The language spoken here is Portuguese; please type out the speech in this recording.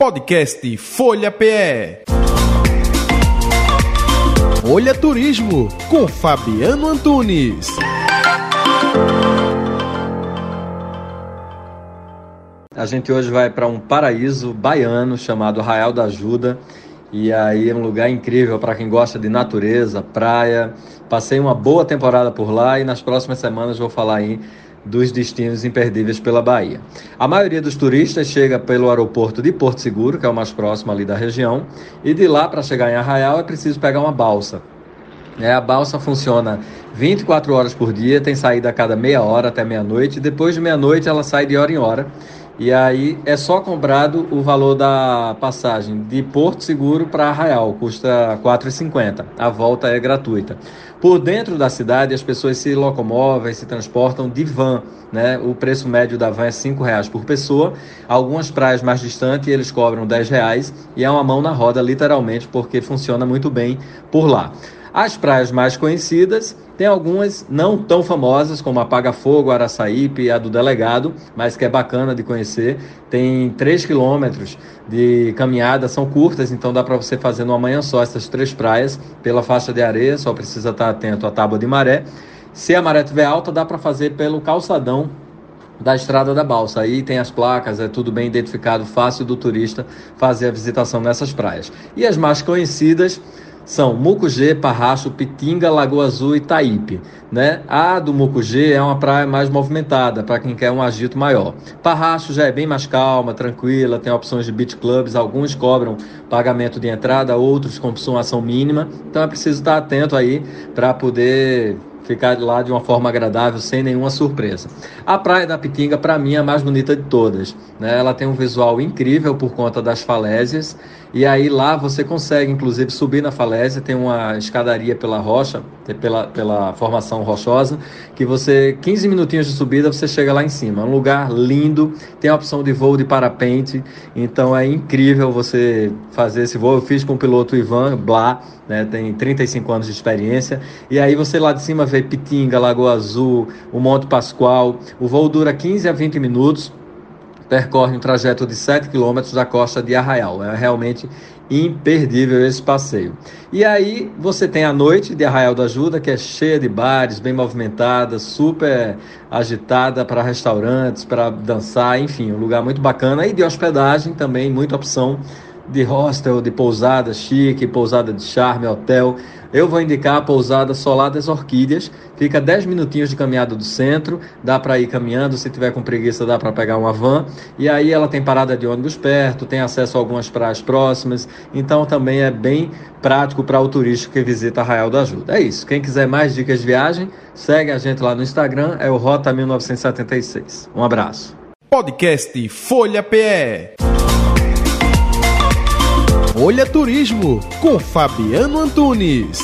Podcast Folha PE. Folha Turismo com Fabiano Antunes. A gente hoje vai para um paraíso baiano chamado Arraial da Ajuda. E aí é um lugar incrível para quem gosta de natureza, praia. Passei uma boa temporada por lá e nas próximas semanas vou falar aí dos destinos imperdíveis pela Bahia. A maioria dos turistas chega pelo aeroporto de Porto Seguro, que é o mais próximo ali da região, e de lá para chegar em Arraial é preciso pegar uma balsa. É, a balsa funciona 24 horas por dia, tem saída a cada meia hora até meia-noite. Depois de meia-noite ela sai de hora em hora. E aí é só cobrado o valor da passagem de Porto Seguro para Arraial, custa R$ 4,50. A volta é gratuita. Por dentro da cidade, as pessoas se locomovem, se transportam de van. Né? O preço médio da van é R$ reais por pessoa. Algumas praias mais distantes eles cobram R$ reais e é uma mão na roda, literalmente, porque funciona muito bem por lá. As praias mais conhecidas tem algumas não tão famosas, como a Paga Fogo, Araçaípe e a do Delegado, mas que é bacana de conhecer. Tem 3 quilômetros de caminhada, são curtas, então dá para você fazer numa manhã só essas três praias pela faixa de areia, só precisa estar atento à tábua de maré. Se a maré estiver alta, dá para fazer pelo calçadão da Estrada da Balsa. Aí tem as placas, é tudo bem identificado, fácil do turista fazer a visitação nessas praias. E as mais conhecidas são Mucugê, Parracho, Pitinga, Lagoa Azul e Taípe. Né? A do Mucugê é uma praia mais movimentada, para quem quer um agito maior. Parracho já é bem mais calma, tranquila, tem opções de beach clubs, alguns cobram pagamento de entrada, outros com ação mínima. Então é preciso estar atento aí para poder ficar lá de uma forma agradável, sem nenhuma surpresa. A Praia da Pitinga, para mim, é a mais bonita de todas. Né? Ela tem um visual incrível por conta das falésias, e aí lá você consegue, inclusive, subir na falésia, tem uma escadaria pela rocha, pela, pela formação rochosa, que você, 15 minutinhos de subida, você chega lá em cima. É um lugar lindo, tem a opção de voo de parapente, então é incrível você fazer esse voo. Eu fiz com o piloto Ivan Blá, né, tem 35 anos de experiência, e aí você lá de cima vê Pitinga, Lagoa Azul, o Monte Pascoal. O voo dura 15 a 20 minutos, percorre um trajeto de 7 quilômetros da costa de Arraial. É realmente imperdível esse passeio. E aí você tem a noite de Arraial da Ajuda, que é cheia de bares, bem movimentada, super agitada para restaurantes, para dançar, enfim, um lugar muito bacana. E de hospedagem também, muita opção de hostel, de pousada chique, pousada de charme, hotel. Eu vou indicar a pousada Solar das Orquídeas. Fica 10 minutinhos de caminhada do centro, dá para ir caminhando, se tiver com preguiça dá para pegar uma van. E aí ela tem parada de ônibus perto, tem acesso a algumas praias próximas, então também é bem prático para o turista que visita Arraial da Ajuda. É isso. Quem quiser mais dicas de viagem, segue a gente lá no Instagram, é o Rota 1976. Um abraço. Podcast Folha PE. Folha Turismo com Fabiano Antunes.